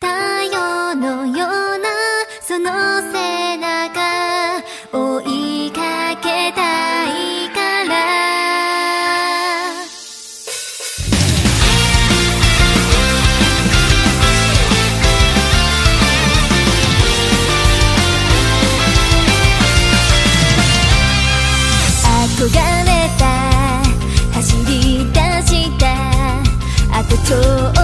太陽のようなその背中追いかけたいから。憧れた走り出したあとちょっと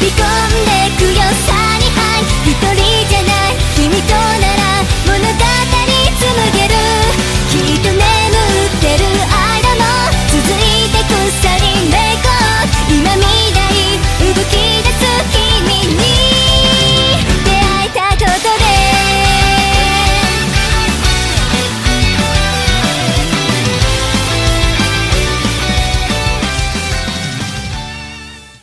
become